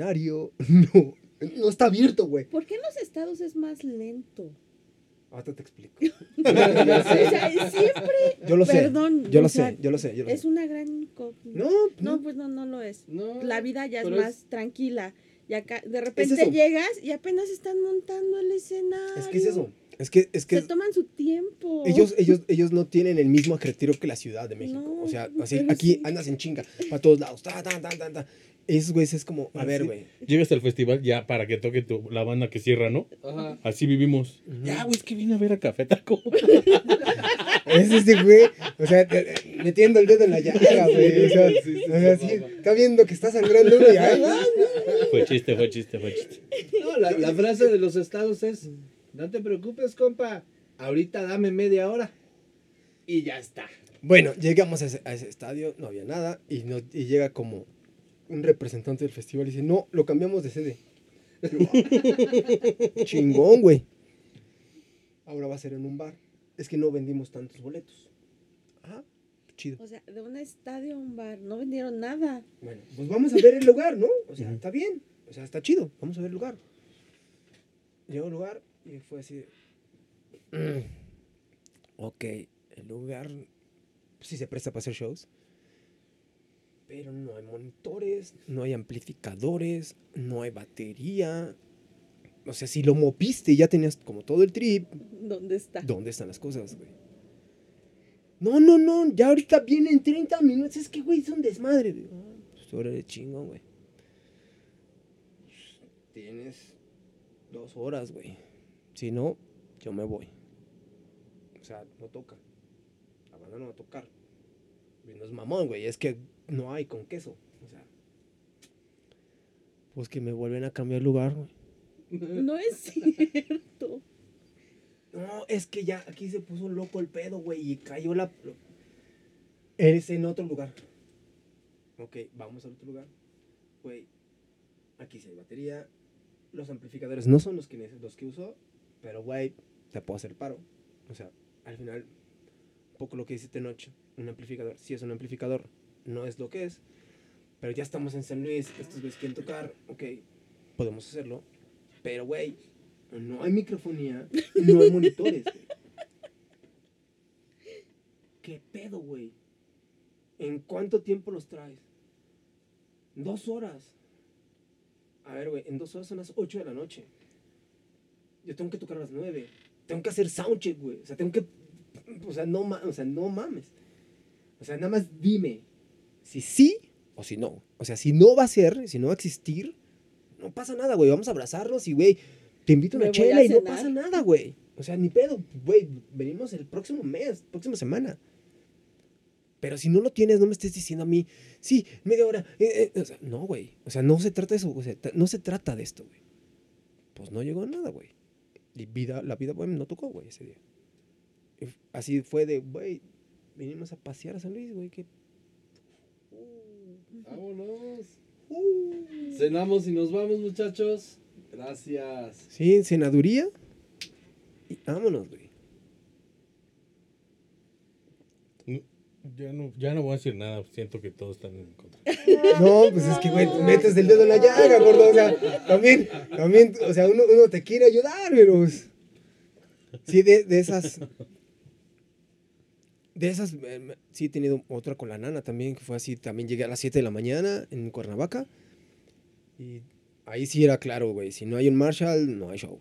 escenario, no, no está abierto, güey. ¿Por qué en los estados es más lento? Ahorita te explico. O sea, siempre. Yo lo sé. Perdón. Yo lo sea, sé, yo lo sé, yo lo Es sé. una gran incógnita. No, No, pues no, no lo es. No, La vida ya es más tranquila. Y acá, de repente llegas y apenas están montando el escenario. es que es eso. Es que, es que Se toman su tiempo. ellos, ellos, ellos no tienen el mismo ajetreo que la Ciudad de México. No, o sea, así, aquí sí. andas en chinga, para todos lados. Ta, ta, ta, ta, ta. Esos güeyes es como, a ver, Sí. güey. Llegas al festival ya para que toque tu, la banda que cierra, ¿no? Ajá. Así vivimos. Ya, güey, es que vine a ver a Café Taco. Es este güey, o sea, metiendo el dedo en la llaga, güey. O sea, Sí, sí, o sea, sí, sí, mamá. está viendo que está sangrando uno y va. fue chiste, fue chiste, fue chiste. No, la, la frase de los estados es, no te preocupes, compa, ahorita dame media hora y ya está. Bueno, llegamos a ese, a ese estadio, no había nada, y, no, y llega como un representante del festival y dice, no, lo cambiamos de sede. Yo, "Ah, Chingón, güey. Ahora va a ser en un bar. Es que no vendimos tantos boletos. Ah, chido. O sea, de un estadio a un bar. No vendieron nada. Bueno, pues vamos a ver el lugar, ¿no? O sea, está bien. O sea, está chido. Vamos a ver el lugar. Llegó al lugar y fue así. de, "Mm, ok, el lugar sí se presta para hacer shows. Pero no hay monitores, no hay amplificadores, no hay batería. O sea, si lo moviste y ya tenías como todo el trip, ¿Dónde está? ¿Dónde están las cosas, güey? No, no, no, ya ahorita vienen 30 minutos. Es que, güey, es un desmadre. güey. Ah, Pues hora de chingón, güey. Tienes dos horas, güey. Si no, yo me voy. O sea, no toca. La banda no va a tocar. No es mamón, güey. Es que no hay con queso. O sea. Pues que me vuelven a cambiar lugar, güey. No es cierto. No, es que ya aquí se puso loco el pedo, güey, y cayó la... Eres en otro lugar. Ok, vamos al otro lugar. Güey, aquí sí hay batería. Los amplificadores no son los que, los que uso, pero, güey, te puedo hacer paro. O sea, al final, un poco lo que dice Tenoch, un amplificador, sí es un amplificador, no es lo que es, pero ya estamos en San Luis, estos güeyes quieren tocar, ok, podemos hacerlo, pero, güey, no hay microfonía, no hay monitores. ¿Qué pedo, güey? ¿En cuánto tiempo los traes? Dos horas. A ver, güey, en dos horas son las 8 de la noche. Yo tengo que tocar a las 9. Tengo que hacer soundcheck, güey. O sea, tengo que. O sea, no, o sea, no mames. O sea, nada más dime si sí o si no. O sea, si no va a ser, si no va a existir, no pasa nada, güey. Vamos a abrazarnos y, güey, te invito a una a chela y no pasa nada, güey. O sea, ni pedo, güey. Venimos el próximo mes, próxima semana. Pero si no lo tienes, no me estés diciendo a mí, sí, media hora. eh, eh", o sea, no, güey. O sea, no se trata de eso. O sea, no se trata de esto, güey. Pues no llegó nada, güey. Y vida, la vida, güey, no tocó, güey, ese día. Y así fue de, güey, vinimos a pasear a San Luis, güey, que... Vámonos. Cenamos y nos vamos, muchachos. Gracias. Sí, en senaduría. Y vámonos, güey. Ya, no, ya no voy a decir nada, siento que todos están en contra. No, pues es que, güey, tú metes el dedo en la llaga, gordo. O sea, también, también, o sea, uno, uno te quiere ayudar, pero. pues, Sí, de, de esas. De esas, sí he tenido otra con la nana también, que fue así. También llegué a las 7 de la mañana en Cuernavaca. Y ahí sí era claro, güey. Si no hay un Marshall, no hay show.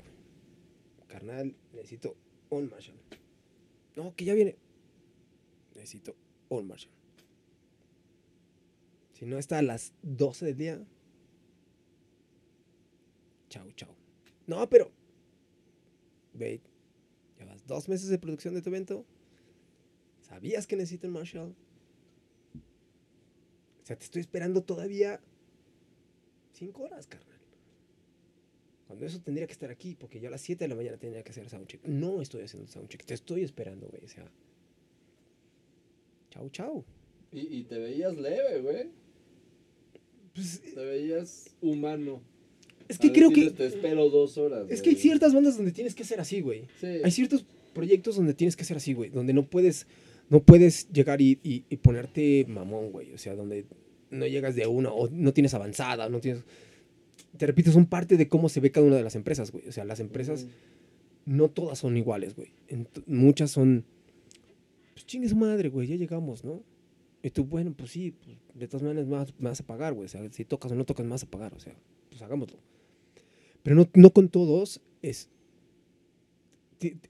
Carnal, necesito un Marshall. No, que ya viene. Necesito un Marshall. Si no está a las 12 del día. Chau, chau. No, pero. Wait. Llevas dos meses de producción de tu evento. ¿Sabías que necesito un Marshall? O sea, te estoy esperando todavía. Cinco horas, carnal. Cuando eso tendría que estar aquí, porque yo a las 7 de la mañana tendría que hacer soundcheck. No estoy haciendo soundcheck, te estoy esperando, güey. O sea. Chau, chau. Y, y te veías leve, güey. Pues, Te veías humano. es que A creo decirles, que. Te espero dos horas. Es que hay ciertas bandas donde tienes que ser así, güey. Sí. Hay ciertos proyectos donde tienes que ser así, güey. Donde no puedes, no puedes llegar y, y- y ponerte mamón, güey. O sea, donde no llegas de una o no tienes avanzada, no tienes... te repito, son parte de cómo se ve cada una de las empresas, güey. O sea, las empresas no todas son iguales, güey. Ent- muchas son, pues chingue su madre, güey, ya llegamos, ¿no? Y tú, bueno, pues sí, pues, de todas maneras me vas, a pagar, güey. O sea, si tocas o no tocas, vas a pagar, o sea, pues hagámoslo. Pero no, no con todos es...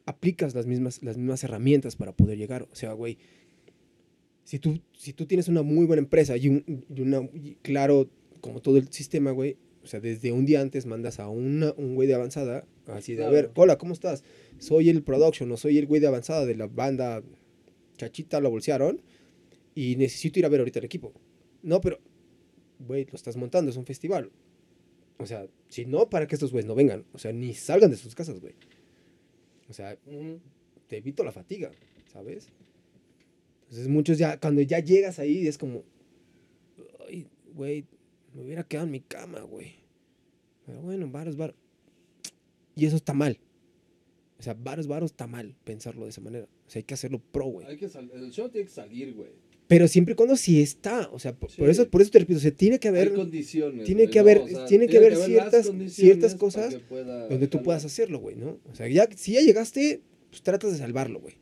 aplicas las mismas, las mismas herramientas para poder llegar. O sea, güey, si tú, si tú tienes una muy buena empresa y, un, y una, y claro, como todo el sistema, güey, o sea, desde un día antes mandas a una, un güey de avanzada, así de, a ver, hola, ¿cómo estás? Soy el production, o soy el güey de avanzada de la banda Chachita, lo bolsearon, y necesito ir a ver ahorita el equipo. No, pero, güey, lo estás montando, es un festival. O sea, si no, para que estos güeyes no vengan. O sea, ni salgan de sus casas, güey. O sea, te evito la fatiga, ¿sabes? Entonces muchos ya, cuando ya llegas ahí, es como, ay, güey, me hubiera quedado en mi cama, güey. Pero bueno, varos, varos. Y eso está mal. O sea, varos, varos está mal pensarlo de esa manera. O sea, hay que hacerlo pro, güey. El show tiene que salir, güey. Pero siempre y cuando sí está. O sea, por, eso, por eso te repito, o sea, tiene que haber Hay condiciones. tiene que ¿no? haber- O sea, tiene que haber ciertas- ciertas cosas donde tú puedas hacerlo, güey, ¿no? O sea, ya, si ya llegaste, pues tratas de salvarlo, güey.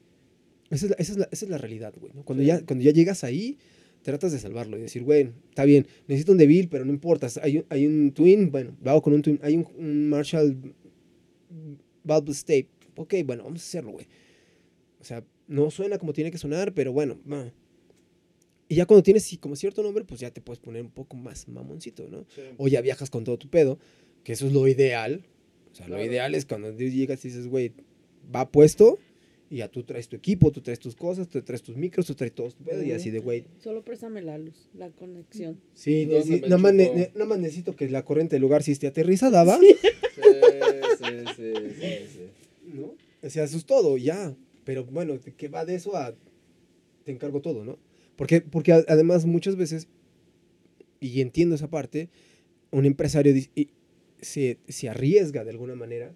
Esa es la, esa es la, esa es la realidad, güey. ¿no? Cuando, Sí. ya, cuando ya llegas ahí, tratas de salvarlo y decir, güey, está bien, necesito un Devil, pero no importa. Hay un, hay un Twin, bueno, lo hago con un Twin. Hay un, un Marshall Valve State. Ok, bueno, vamos a hacerlo, güey. O sea, no suena como tiene que sonar, pero bueno, va. Y ya cuando tienes como cierto nombre, pues ya te puedes poner un poco más mamoncito, ¿no? Sí. o ya viajas con todo tu pedo, que eso es lo ideal. O sea, lo Claro. ideal es cuando llegas y dices, güey, va puesto, y ya tú traes tu equipo, tú traes tus cosas, tú traes tus micros, tú traes todo tu pedo, y así de, güey, Solo préstame la luz, la conexión. sí, ¿Dónde sí, me nada, más ne- chupo? ne- nada más necesito que la corriente del lugar sí esté aterrizada, ¿va? Sí, sí, sí, sí, sí. ¿No? O sea, eso es todo, ya. Pero bueno, que va de eso a te encargo todo, ¿no? Porque, porque además muchas veces, y entiendo esa parte, un empresario se, se arriesga de alguna manera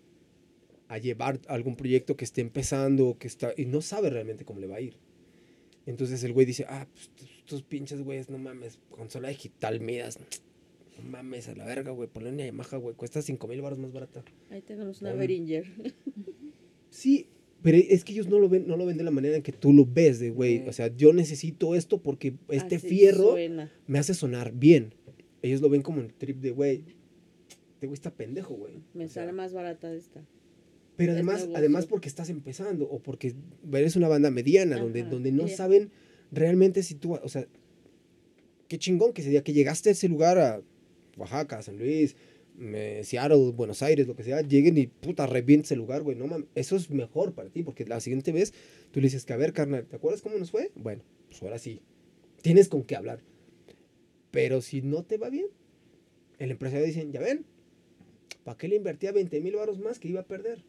a llevar algún proyecto que esté empezando que está, y no sabe realmente cómo le va a ir. Entonces el güey dice, ah, pues tus pinches güeyes, no mames, consola digital, midas, no mames, a la verga, güey, ponle una Yamaha, güey, cuesta 5 mil baros más barata. Ahí tenemos una Behringer. Sí, pero es que ellos no lo ven, no lo ven de la manera en que tú lo ves, de güey. Mm. O sea, yo necesito esto porque este Así fierro suena. me hace sonar bien. Ellos lo ven como el trip de güey. Este güey está pendejo, güey. Me O sea, sale más barata esta. Pero además, además porque estás empezando o porque eres una banda mediana donde, Ajá, donde no saben realmente si tú, o sea, qué chingón que ese día que llegaste a ese lugar a Oaxaca, San Luis, Seattle, Buenos Aires, lo que sea, lleguen y puta, revientes el lugar, güey. No mames, eso es mejor para ti, porque la siguiente vez tú le dices que, a ver, carnal, ¿te acuerdas cómo nos fue? Bueno, pues ahora sí. Tienes con qué hablar. Pero si no te va bien, el empresario dice, ya ven, ¿para qué le invertía 20 mil baros más que iba a perder?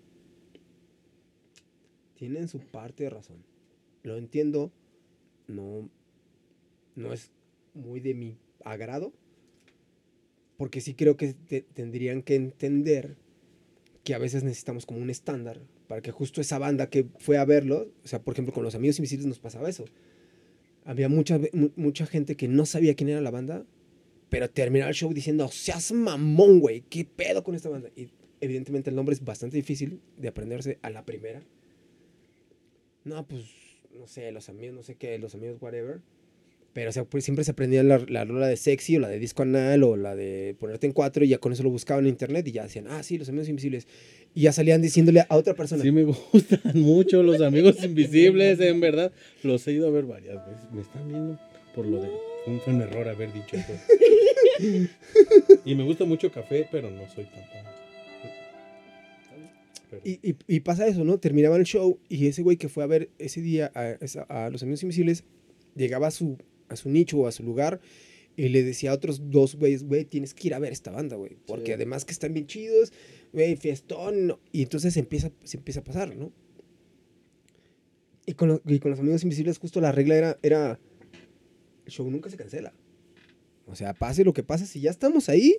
Tienen su parte de razón. Lo entiendo, no, no es muy de mi agrado, porque sí creo que te- tendrían que entender que a veces necesitamos como un estándar para que justo esa banda que fue a verlo, o sea, por ejemplo, con los amigos invisibles nos pasaba eso. Había mucha, mucha gente que no sabía quién era la banda, pero terminaba el show diciendo, seas mamón, güey, ¿qué pedo con esta banda? Y evidentemente el nombre es bastante difícil de aprenderse a la primera. No, pues, no sé, los amigos, no sé qué, los amigos, whatever. Pero, o sea, pues, siempre se aprendía la, la rola de sexy o la de disco anal o la de ponerte en cuatro y ya con eso lo buscaban en internet y ya decían, ah, sí, los amigos invisibles. Y ya salían diciéndole a otra persona. Sí me gustan mucho los amigos invisibles, en verdad. Los he ido a ver varias veces. Me están viendo por lo de... Fue un, error haber dicho eso. y me gusta mucho café, pero no soy tan. Pero- Y, y- y pasa eso, ¿no? Terminaban el show y ese güey que fue a ver ese día a, esa- a los amigos invisibles llegaba a su, a su nicho o a su lugar y le decía a otros dos güeyes, güey, tienes que ir a ver esta banda, güey. Porque Sí. además que están bien chidos, güey, fiestón. ¿no? Y entonces se empieza, se empieza a pasar, ¿no? Y con, los, y con los amigos invisibles justo la regla era, era, el show nunca se cancela. O sea, pase lo que pase, si ya estamos ahí,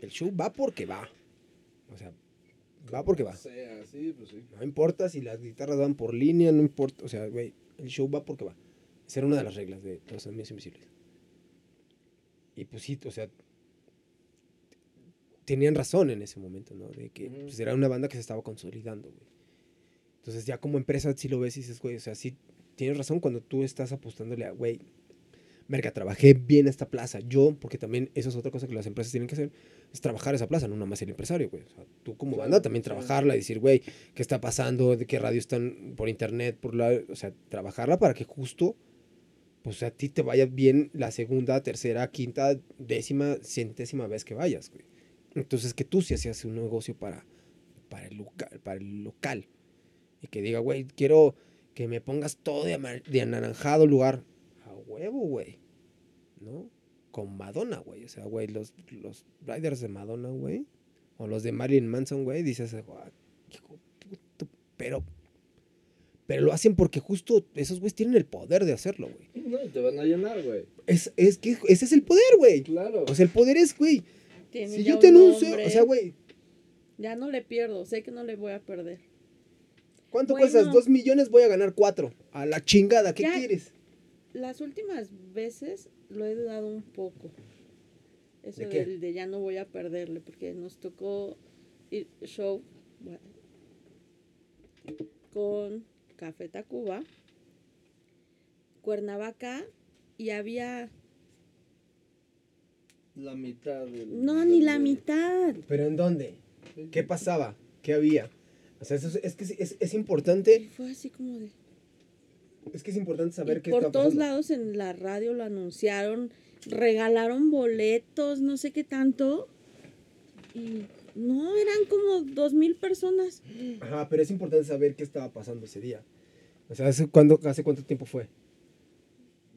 el show va porque va. O sea, va porque va. O sea, sí, pues sí. No importa si las guitarras van por línea, no importa. O sea, güey, el show va porque va. Esa era una de las reglas de los amigos invisibles. Y pues sí, o sea, tenían razón en ese momento, ¿no? De que pues, era una banda que se estaba consolidando, güey. Entonces ya como empresa sí lo ves y dices, güey, o sea, sí tienes razón cuando tú estás apostándole a, güey, verga, trabajé bien esta plaza. Yo, porque también eso es otra cosa que las empresas tienen que hacer, es trabajar esa plaza, no nada más el empresario, güey. O sea, tú como Claro, banda también trabajarla y decir, güey, ¿qué está pasando? ¿De qué radio están por internet? Por la... O sea, trabajarla para que justo, pues a ti te vaya bien la segunda, tercera, quinta, décima, centésima vez que vayas, güey. Entonces que tú sí hacías un negocio para, para, el, local, para el local. Y que diga, güey, quiero que me pongas todo de, de anaranjado lugar. A huevo, güey. ¿No? Con Madonna, güey. O sea, güey, los, los riders de Madonna, güey. O los de Marilyn Manson, güey. Dices, "Guau, hijo de puto", Pero, pero lo hacen porque justo esos güeyes tienen el poder de hacerlo, güey. No, te van a llenar, güey. Es, es que ese es el poder, güey. Claro. O sea, el poder es, güey. Tiene Si yo te anuncio, nombre. o sea, güey, Ya no le pierdo, sé que no le voy a perder. ¿cuánto Bueno. cuestas? Dos millones, voy a ganar cuatro. A la chingada, ¿qué Ya- quieres? Las últimas veces lo he dudado un poco. Eso ¿De qué? del de ya no voy a perderle, porque nos tocó ir show bueno, con Café Tacuba, Cuernavaca, y había. La mitad del. No, ni la mitad. ¿Pero en dónde? ¿Qué pasaba? ¿Qué había? O sea, es, es que es, importante, Y fue así como de. es que es importante saber Y qué por todos pasando. lados en la radio lo anunciaron, regalaron boletos, no sé qué tanto. Y no, eran como dos mil personas. Ajá, pero es importante saber qué estaba pasando ese día. O sea, ¿hace, cuándo, hace cuánto tiempo fue?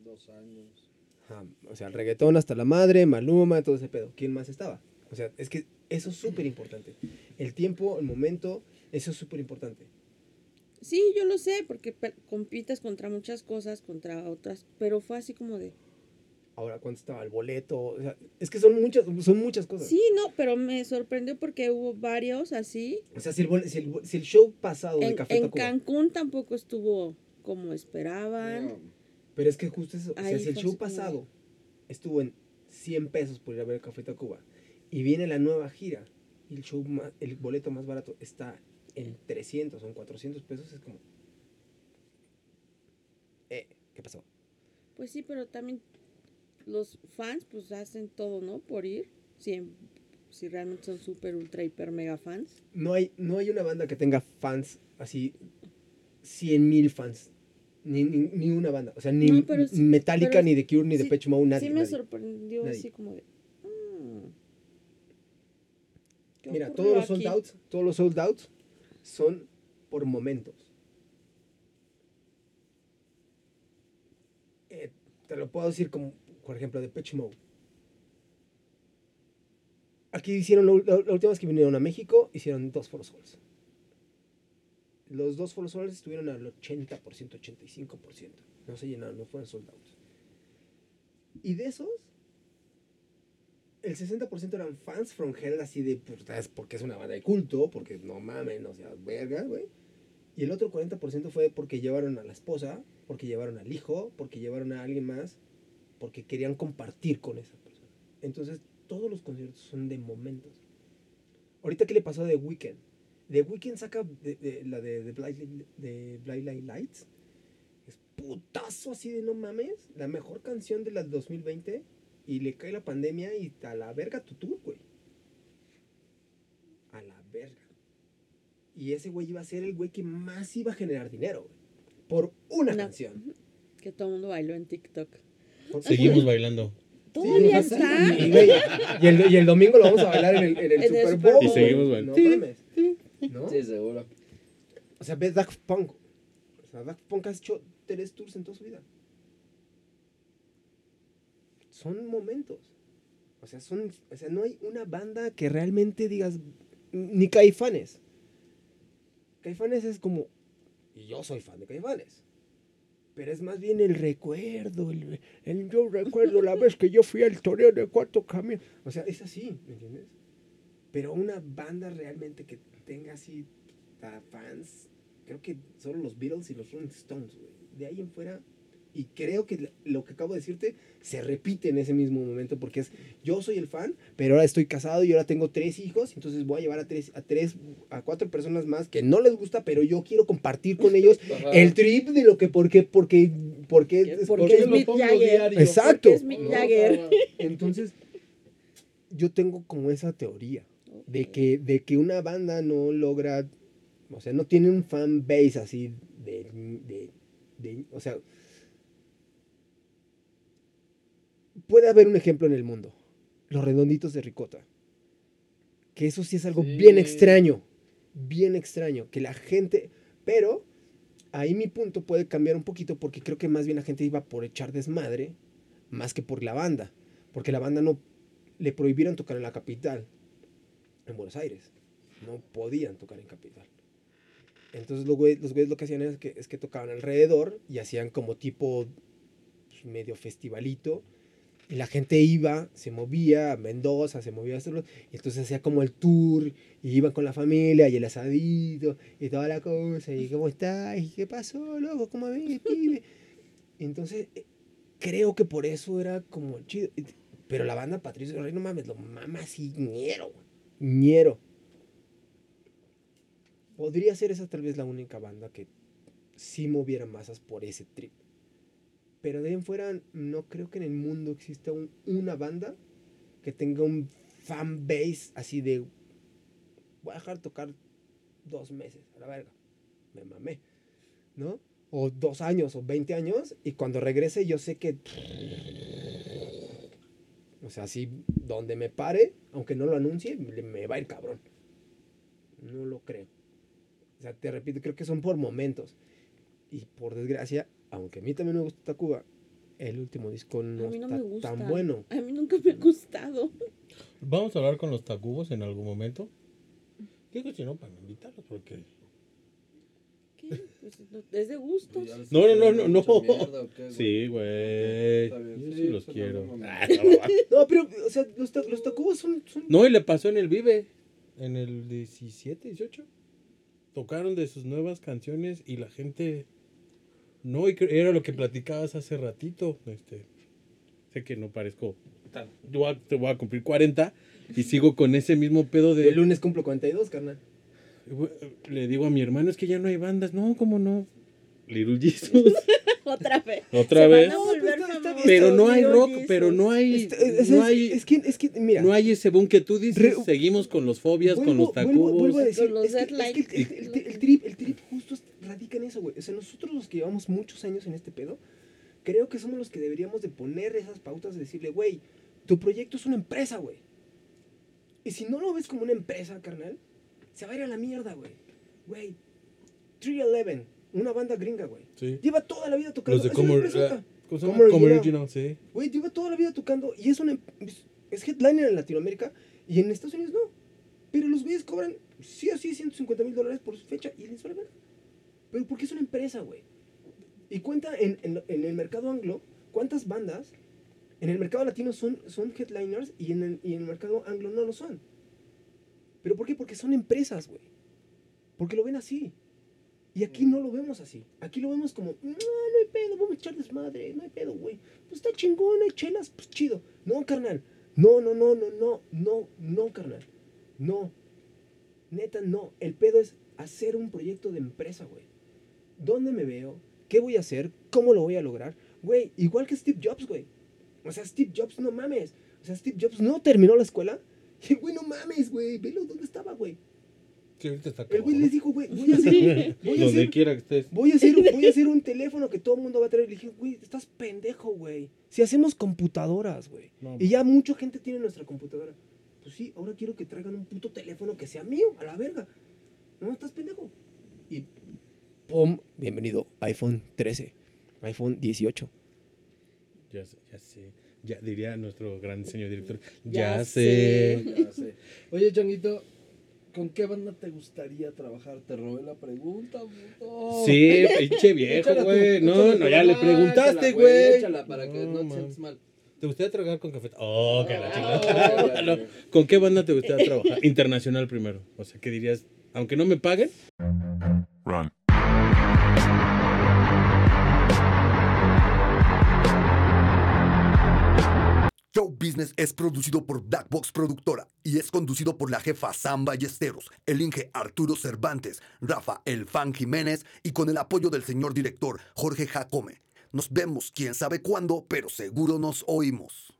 Dos años. Ajá, o sea, el reggaetón hasta la madre, Maluma, todo ese pedo. ¿Quién más estaba? O sea, es que eso es súper importante. El tiempo, el momento, eso es súper importante. Sí, yo lo sé, porque compites contra muchas cosas, contra otras, pero fue así como de... Ahora, ¿cuánto estaba el boleto? O sea, es que son muchas, son muchas cosas. Sí, no, pero me sorprendió porque hubo varios así. O sea, si el, bole- si el, si el show pasado de En, Café en Tacuba, Cancún tampoco estuvo como esperaban. No, Pero es que justo eso, o sea, Ahí si el show como de- pasado estuvo en 100 pesos por ir a ver Café Tacuba y viene la nueva gira y el show más, el boleto más barato está en 300 o en 400 pesos, es como... Eh, ¿qué pasó? Pues sí, pero también los fans pues hacen todo, ¿no? Por ir, si, si realmente son súper, ultra, hiper, mega fans. No hay, no hay una banda que tenga fans así, 100 mil fans. Ni, ni, ni una banda. O sea, ni No, sí- Metallica, ni The Cure, ni sí- Depeche Mode, nadie. sí me nadie. sorprendió Nadie. así como de... "Mm, ¿qué Mira, todos los sold aquí?". outs, todos los sold outs son por momentos. Eh, te lo puedo decir como, por ejemplo, de Pitch Mode. Aquí hicieron, la, última vez que vinieron a México, hicieron dos Foros Halls. Los dos Foros Halls estuvieron al 80%, 85%. No se llenaron, no fueron sold outs. Y de esos, el 60% eran fans from hell, así de puta, es porque es una banda de culto, porque no mamen, o sea, verga, güey. Y el otro 40% fue porque llevaron a la esposa, porque llevaron al hijo, porque llevaron a alguien más, porque querían compartir con esa persona. Entonces, todos los conciertos son de momentos. Ahorita, ¿qué le pasó a The Weeknd? The Weeknd saca de- de- la de, de, Blind, de Blind Light Lights. Es putazo así de no mames. La mejor canción de la 2020 y le cae la pandemia y a la verga tu tour, güey. A la verga. Y ese güey iba a ser el güey que más iba a generar dinero, güey. Por una No. canción. Que todo el mundo bailó en TikTok. Seguimos bailando. ¿Todavía Sí, está? Y, güey, y el, y el domingo lo vamos a bailar en el, en el En el Super Bowl. Y seguimos bailando. No mames. ¿No? Sí, seguro. O sea, ves Daft Punk. O sea, Daft Punk ha hecho tres tours en toda su vida. Son momentos. O sea, son, o sea, no hay una banda que realmente digas, ni Caifanes. Caifanes es como, y yo soy fan de Caifanes. Pero es más bien el recuerdo, el, yo recuerdo la vez que yo fui al torneo de cuatro caminos. O sea, es así, ¿me entiendes? Pero una banda realmente que tenga así a fans, creo que solo los Beatles y los Rolling Stones. De ahí en fuera, Y creo que lo que acabo de decirte se repite en ese mismo momento porque es, yo soy el fan, pero ahora estoy casado y ahora tengo tres hijos, entonces voy a llevar a tres, a tres, a cuatro personas más que no les gusta, pero yo quiero compartir con ellos el trip de lo que, por qué, porque, porque, Porque ¿Por qué es lo Mick Jagger. Exacto. Porque es Mick Jagger. Entonces, yo tengo como esa teoría de que, de que una banda no logra, o sea, no tiene un fan base así de, de- de- o sea, puede haber un ejemplo en el mundo, los redonditos de ricota, que eso sí es algo Sí. bien extraño, bien extraño, que la gente, pero ahí mi punto puede cambiar un poquito porque creo que más bien la gente iba por echar desmadre más que por la banda, porque la banda no le prohibieron tocar en la capital, en Buenos Aires, no podían tocar en capital. Entonces los güeyes, los güeyes lo que hacían es que, es que tocaban alrededor y hacían como tipo pues, medio festivalito. Y la gente iba, se movía a Mendoza, se movía a hacerlo. Y entonces hacía como el tour. Y iban con la familia y el asadito y toda la cosa. Y cómo está, y qué pasó, loco, cómo ves, pibe. Entonces eh, creo que por eso era como chido. Pero la banda Patricio Rey, no mames, lo mama así, ñero, ñero. Podría ser esa tal vez la única banda que sí moviera masas por ese trip. Pero de ahí en fuera, no creo que en el mundo exista un- una banda que tenga un fan base así de. Voy a dejar tocar dos meses, a la verga. Me mamé. ¿No? O dos años o 20 años. Y cuando regrese, yo sé que. O sea, así, donde me pare, aunque no lo anuncie, me va a ir cabrón. No lo creo. O sea, te repito, creo que son por momentos. Y por desgracia, aunque a mí también me gusta Tacuba, el último disco no, a mí no está me gusta. tan bueno. A mí nunca me ha gustado. Vamos a hablar con los tacubos en algún momento. Digo, si no, para invitarlos, porque. ¿Qué? Pues, no- es de gustos. No, no, no, no, no. mierda, ¿o qué, güey? Sí, güey. Yo sí, sí los quiero. no, no, no. Ah, no. No, pero, o sea, los, ta- los Tacubos son, son No, y le pasó en el Vive, en el 17, 18. Tocaron de sus nuevas canciones y la gente. No, era lo que platicabas hace ratito. Este, sé que no parezco. Yo voy a- te voy a cumplir 40 y sigo con ese mismo pedo El de. lunes cumplo 42, carnal. Le digo a mi hermano, es que ya no hay bandas. No, ¿cómo no? Little Jesus. Otra vez. Otra Se vez. Van a No, volver pero está- está famosos. bien. Pero no hay rock, Jesus. pero no hay. Este, es, no es- hay. es que, es que, mira. No hay ese boom que tú dices. Re- seguimos con los fobias, con los vuelvo- tacubos. vuelvo a decir, Con los es que- es que deadlines. el, el- el- el trip, el trip justo es- radica en eso, güey. O sea, nosotros los que llevamos muchos años en este pedo, creo que somos los que deberíamos de poner esas pautas de decirle, güey, tu proyecto es una empresa, güey. Y si no lo ves como una empresa, carnal, se va a ir a la mierda, güey. Güey, 311, una banda gringa, güey. Sí. Lleva toda la vida tocando. Los de. Como Como Original. Sí. Güey, lleva toda la vida tocando y es una es, es headliner en Latinoamérica y en Estados Unidos no. Pero los güeyes cobran sí o sí 150 mil dólares por su fecha y les vale verga. Pero porque es una empresa, güey. Y cuenta en, en, en el mercado anglo cuántas bandas en el mercado latino son, son headliners y en, el, y en el mercado anglo no lo son. ¿Pero por qué? Porque son empresas, güey. Porque lo ven así. Y aquí no lo vemos así. Aquí lo vemos como, no, no hay pedo, vamos a echar desmadre, no hay pedo, güey. Pues está chingón, hay chelas, pues chido. No, carnal. No, no, no, no, no, no, no, carnal. No. Neta, no. El pedo es hacer un proyecto de empresa, güey. ¿Dónde me veo? ¿Qué voy a hacer? ¿Cómo lo voy a lograr? Güey, igual que Steve Jobs, güey. O sea, Steve Jobs, no mames. O sea, Steve Jobs no terminó la escuela. Y güey, no mames, güey. Velo dónde estaba, güey. Sí, ahorita está El güey les dijo, güey, voy a hacer, voy a Donde hacer quiera que estés. Voy a, hacer, voy a hacer un teléfono que todo el mundo va a traer. Le dije, güey, estás pendejo, güey. Si hacemos computadoras, güey. No, y ya mucha gente tiene nuestra computadora. Pues sí, ahora quiero que traigan un puto teléfono que sea mío, a la verga. No, estás pendejo. Y pum, bienvenido, iPhone 13, iPhone 18. Ya sé, ya sé. Ya diría nuestro gran señor director. Ya Ya, sé. sé. Ya sé. Oye, Changuito, ¿con qué banda te gustaría trabajar? Te robé la pregunta, puto. Sí, pinche viejo, güey. No, no, ya le Ah, preguntaste, güey. Échala para que No, no, te sientas mal. ¿Te gustaría trabajar con café? Oh, que la Ah, chingada. No, ¿Con qué banda te gustaría trabajar? Internacional primero. O sea, ¿qué dirías? Aunque no me paguen, Es producido por Black Box Productora y es conducido por la jefa Sam Ballesteros, el Inge Arturo Cervantes, Rafa El Fan Jiménez y con el apoyo del señor director Jorge Jacome. Nos vemos quién sabe cuándo, pero seguro nos oímos.